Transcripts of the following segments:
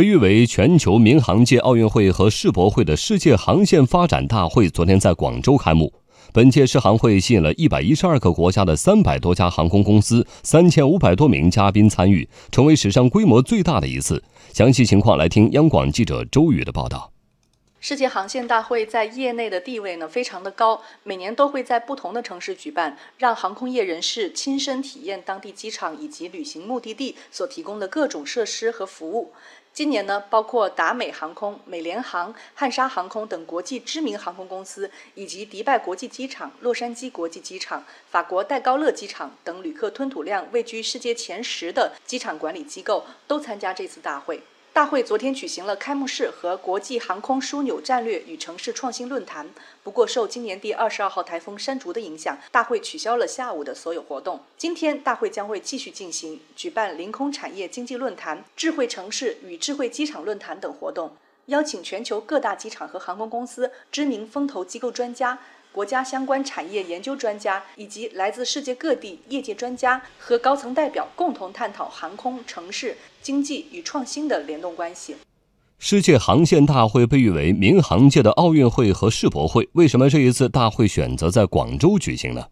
被誉为全球民航界奥运会和世博会的世界航线发展大会昨天在广州开幕。本届世航会吸引了一百一十二个国家的三百多家航空公司、三千五百多名嘉宾参与，成为史上规模最大的一次。详细情况来听央广记者周宇的报道。世界航线大会在业内的地位呢非常的高，每年都会在不同的城市举办，让航空业人士亲身体验当地机场以及旅行目的地所提供的各种设施和服务。今年呢，包括达美航空、美联航、汉莎航空等国际知名航空公司，以及迪拜国际机场、洛杉矶国际机场、法国戴高乐机场等旅客吞吐量位居世界前十的机场管理机构都参加这次大会。大会昨天举行了开幕式和国际航空枢纽战略与城市创新论坛。不过，受今年第二十二号台风山竹的影响，大会取消了下午的所有活动。今天，大会将会继续进行，举办临空产业经济论坛、智慧城市与智慧机场论坛等活动，邀请全球各大机场和航空公司知名风投机构专家。国家相关产业研究专家以及来自世界各地业界专家和高层代表共同探讨航空、城市、经济与创新的联动关系。世界航线大会被誉为民航界的奥运会和世博会，为什么这一次大会选择在广州举行呢？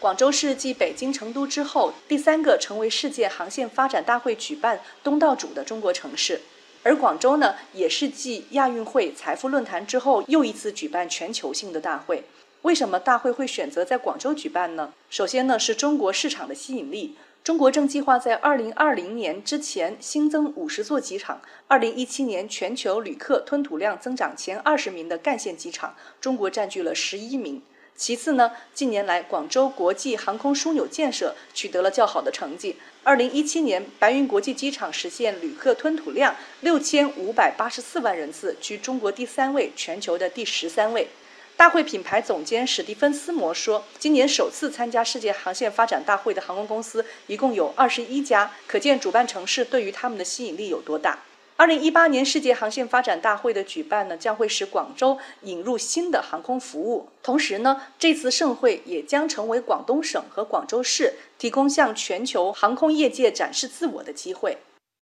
广州市继北京、成都之后第三个成为世界航线发展大会举办东道主的中国城市。而广州呢，也是继亚运会、财富论坛之后又一次举办全球性的大会。为什么大会会选择在广州举办呢？首先呢，是中国市场的吸引力。中国正计划在二零二零年之前新增五十座机场。二零一七年全球旅客吞吐量增长前二十名的干线机场，中国占据了十一名。其次呢，近年来广州国际航空枢纽建设取得了较好的成绩。二零一七年，白云国际机场实现旅客吞吐量六千五百八十四万人次，居中国第三位，全球的第十三位。大会品牌总监史蒂芬斯摩说：“今年首次参加世界航线发展大会的航空公司一共有二十一家，可见主办城市对于他们的吸引力有多大。”二零一八年世界航线发展大会的举办呢，将会使广州引入新的航空服务。同时呢，这次盛会也将成为广东省和广州市提供向全球航空业界展示自我的机会。